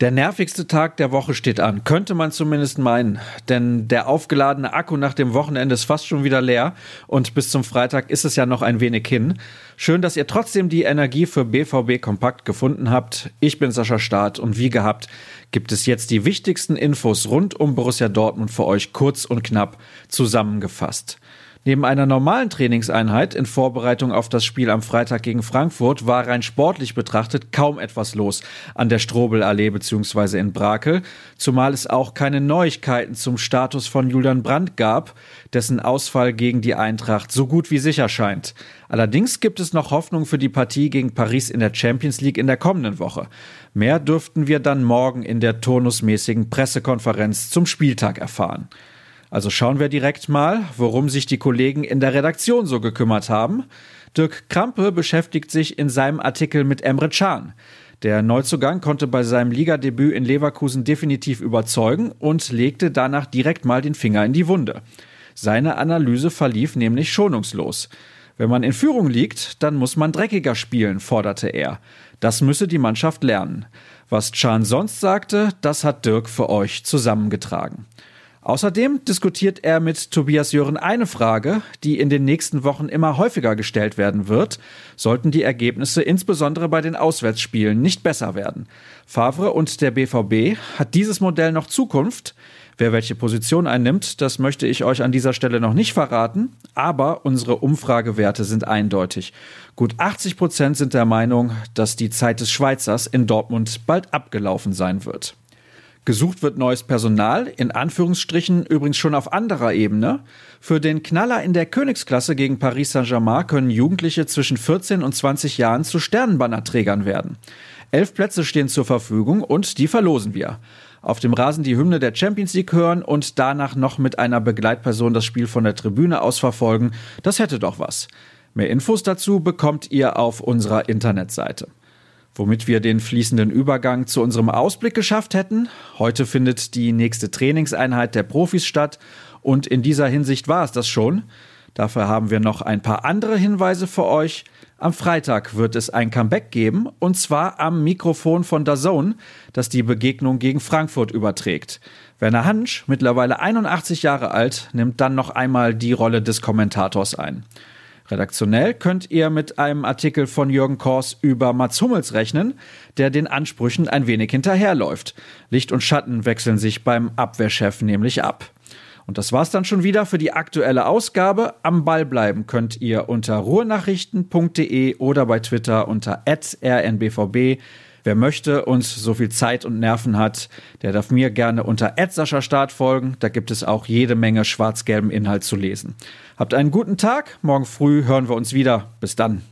Der nervigste Tag der Woche steht an, könnte man zumindest meinen, denn der aufgeladene Akku nach dem Wochenende ist fast schon wieder leer und bis zum Freitag ist es ja noch ein wenig hin. Schön, dass ihr trotzdem die Energie für BVB Kompakt gefunden habt. Ich bin Sascha Staat und wie gehabt gibt es jetzt die wichtigsten Infos rund um Borussia Dortmund für euch kurz und knapp zusammengefasst. Neben einer normalen Trainingseinheit in Vorbereitung auf das Spiel am Freitag gegen Frankfurt war rein sportlich betrachtet kaum etwas los an der Strobelallee bzw. in Brakel, zumal es auch keine Neuigkeiten zum Status von Julian Brandt gab, dessen Ausfall gegen die Eintracht so gut wie sicher scheint. Allerdings gibt es noch Hoffnung für die Partie gegen Paris in der Champions League in der kommenden Woche. Mehr dürften wir dann morgen in der turnusmäßigen Pressekonferenz zum Spieltag erfahren. Also schauen wir direkt mal, worum sich die Kollegen in der Redaktion so gekümmert haben. Dirk Krampe beschäftigt sich in seinem Artikel mit Emre Can. Der Neuzugang konnte bei seinem Ligadebüt in Leverkusen definitiv überzeugen und legte danach direkt mal den Finger in die Wunde. Seine Analyse verlief nämlich schonungslos. Wenn man in Führung liegt, dann muss man dreckiger spielen, forderte er. Das müsse die Mannschaft lernen. Was Chan sonst sagte, das hat Dirk für euch zusammengetragen. Außerdem diskutiert er mit Tobias Jören eine Frage, die in den nächsten Wochen immer häufiger gestellt werden wird, sollten die Ergebnisse insbesondere bei den Auswärtsspielen nicht besser werden. Favre und der BVB hat dieses Modell noch Zukunft. Wer welche Position einnimmt, das möchte ich euch an dieser Stelle noch nicht verraten, aber unsere Umfragewerte sind eindeutig. Gut 80 Prozent sind der Meinung, dass die Zeit des Schweizers in Dortmund bald abgelaufen sein wird. Gesucht wird neues Personal, in Anführungsstrichen übrigens schon auf anderer Ebene. Für den Knaller in der Königsklasse gegen Paris Saint-Germain können Jugendliche zwischen 14 und 20 Jahren zu Sternenbannerträgern werden. Elf Plätze stehen zur Verfügung und die verlosen wir. Auf dem Rasen die Hymne der Champions League hören und danach noch mit einer Begleitperson das Spiel von der Tribüne aus verfolgen, das hätte doch was. Mehr Infos dazu bekommt ihr auf unserer Internetseite womit wir den fließenden Übergang zu unserem Ausblick geschafft hätten. Heute findet die nächste Trainingseinheit der Profis statt und in dieser Hinsicht war es das schon. Dafür haben wir noch ein paar andere Hinweise für euch. Am Freitag wird es ein Comeback geben und zwar am Mikrofon von Dazone, das die Begegnung gegen Frankfurt überträgt. Werner Hansch, mittlerweile 81 Jahre alt, nimmt dann noch einmal die Rolle des Kommentators ein. Redaktionell könnt ihr mit einem Artikel von Jürgen Kors über Mats Hummels rechnen, der den Ansprüchen ein wenig hinterherläuft. Licht und Schatten wechseln sich beim Abwehrchef nämlich ab. Und das war's dann schon wieder für die aktuelle Ausgabe. Am Ball bleiben könnt ihr unter ruhrnachrichten.de oder bei Twitter unter rnbvb. Wer möchte und so viel Zeit und Nerven hat, der darf mir gerne unter Start folgen. Da gibt es auch jede Menge schwarz-gelben Inhalt zu lesen. Habt einen guten Tag. Morgen früh hören wir uns wieder. Bis dann.